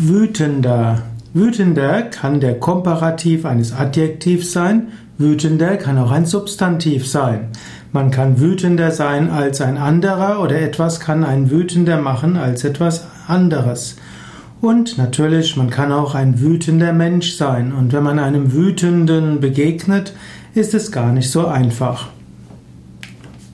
Wütender. Wütender kann der Komparativ eines Adjektivs sein. Wütender kann auch ein Substantiv sein. Man kann wütender sein als ein anderer oder etwas kann einen wütender machen als etwas anderes. Und natürlich, man kann auch ein wütender Mensch sein. Und wenn man einem Wütenden begegnet, ist es gar nicht so einfach.